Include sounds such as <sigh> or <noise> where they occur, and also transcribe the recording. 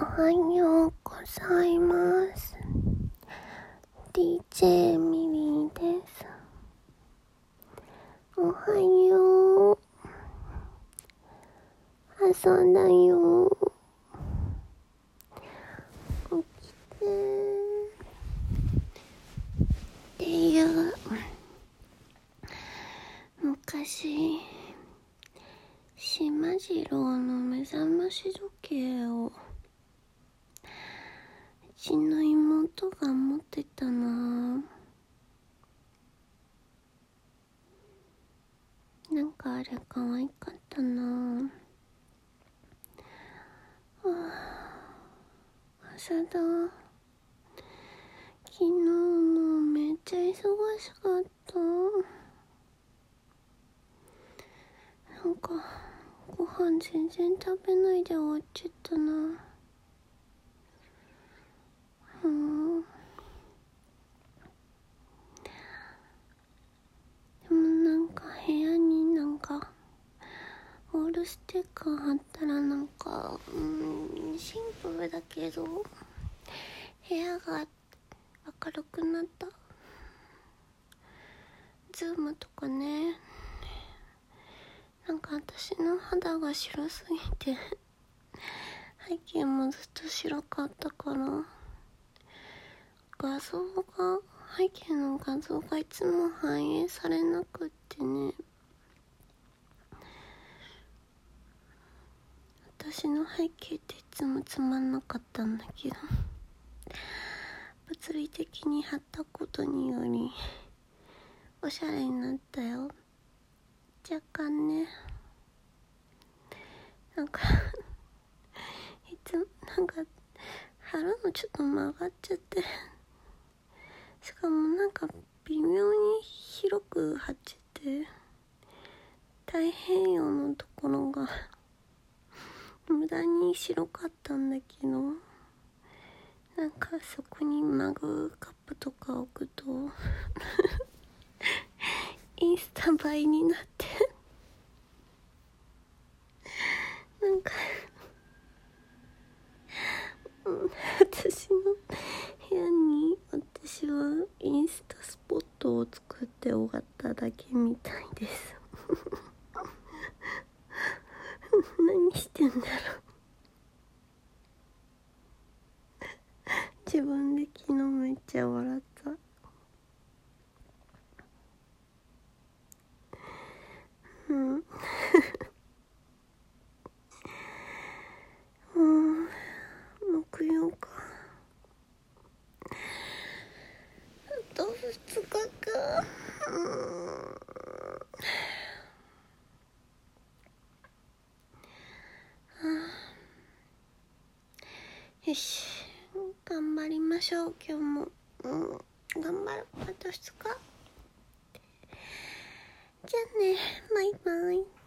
おはようございます。DJ ミリーです。おはよう。朝だよ。起きて。っていう、昔、島次郎の目覚まし時計をちの妹が持ってたな。なんかあれ可愛かったな。あ朝だ。昨日もめっちゃ忙しかった。なんかご飯全然食べないで終わっちゃったな。うんでもなんか部屋になんかオールステッカー貼ったらなんかうんシンプルだけど部屋が明るくなった。ズームとかね。なんか私の肌が白すぎて背景もずっと白かったから。画像が背景の画像がいつも反映されなくってね。私の背景っていつもつまんなかったんだけど。物理的に貼ったことによりおしゃれになったよ。若干ね。なんか <laughs> いつもなんか貼るのちょっと曲がっちゃって。しかもなんか微妙に広く貼っちゃって太平洋のところが <laughs> 無駄に白かったんだけどなんかそこにマグカップとか置くと <laughs> インスタ映えになってなんかうん私の部屋に私はインスタスポットを作って終わっただけみたいです。<laughs> 何してんだろう。自分で昨日めっちゃ笑った。うん。うん。木曜かあと2日かうんよし。頑張りましょう今日も。うん。頑張る。あと2日。じゃあね。バイバイ。